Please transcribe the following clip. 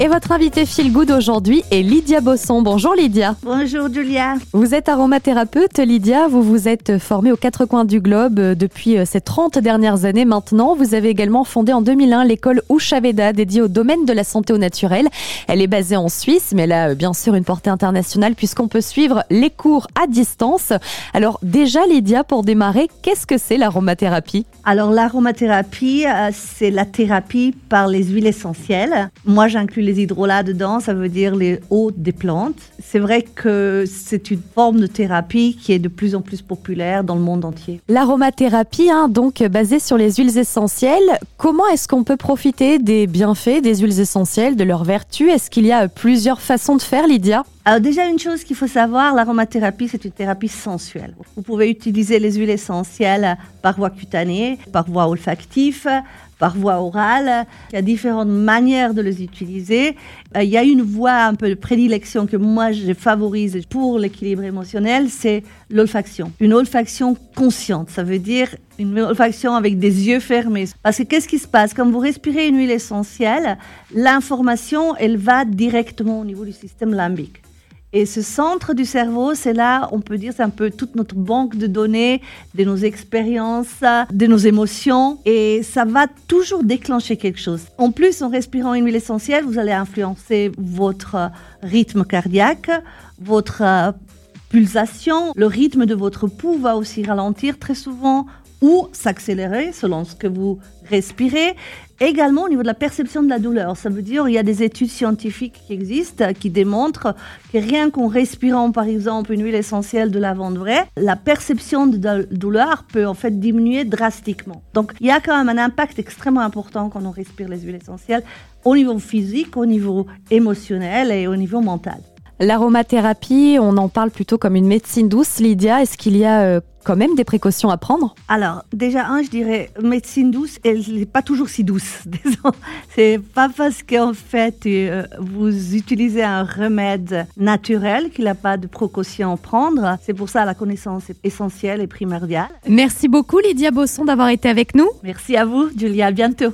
Et votre invité Feel Good aujourd'hui est Lydia Bosson. Bonjour Lydia. Bonjour Julia. Vous êtes aromathérapeute Lydia, vous vous êtes formée aux quatre coins du globe euh, depuis euh, ces 30 dernières années maintenant. Vous avez également fondé en 2001 l'école Ushaveda dédiée au domaine de la santé au naturel. Elle est basée en Suisse mais elle a euh, bien sûr une portée internationale puisqu'on peut suivre les cours à distance. Alors déjà Lydia, pour démarrer, qu'est-ce que c'est l'aromathérapie? Alors l'aromathérapie, c'est la thérapie par les huiles essentielles. Moi j'inclus les hydrolats dedans, ça veut dire les eaux des plantes. C'est vrai que c'est une forme de thérapie qui est de plus en plus populaire dans le monde entier. L'aromathérapie, hein, donc basée sur les huiles essentielles, comment est-ce qu'on peut profiter des bienfaits des huiles essentielles, de leurs vertus? Est-ce qu'il y a plusieurs façons de faire, Lydia? Alors déjà une chose qu'il faut savoir, l'aromathérapie c'est une thérapie sensuelle. Vous pouvez utiliser les huiles essentielles par voie cutanée, par voie olfactive, par voie orale. Il y a différentes manières de les utiliser. Euh, il y a une voie un peu de prédilection que moi je favorise pour l'équilibre émotionnel, c'est l'olfaction. Une olfaction consciente, ça veut dire une olfaction avec des yeux fermés. Parce que qu'est-ce qui se passe? Quand vous respirez une huile essentielle, l'information, elle va directement au niveau du système limbique. Et ce centre du cerveau, c'est là, on peut dire, c'est un peu toute notre banque de données, de nos expériences, de nos émotions. Et ça va toujours déclencher quelque chose. En plus, en respirant une huile essentielle, vous allez influencer votre rythme cardiaque, votre pulsation. Le rythme de votre pouls va aussi ralentir très souvent ou s'accélérer selon ce que vous respirez. Également au niveau de la perception de la douleur, ça veut dire il y a des études scientifiques qui existent qui démontrent que rien qu'en respirant par exemple une huile essentielle de lavande vraie, la perception de la douleur peut en fait diminuer drastiquement. Donc il y a quand même un impact extrêmement important quand on respire les huiles essentielles au niveau physique, au niveau émotionnel et au niveau mental. L'aromathérapie, on en parle plutôt comme une médecine douce. Lydia, est-ce qu'il y a euh, quand même des précautions à prendre Alors, déjà, un, je dirais, médecine douce, elle n'est pas toujours si douce. C'est pas parce qu'en fait, euh, vous utilisez un remède naturel qu'il n'a pas de précautions à prendre. C'est pour ça la connaissance est essentielle et primordiale. Merci beaucoup, Lydia Bosson, d'avoir été avec nous. Merci à vous, Julia. À bientôt.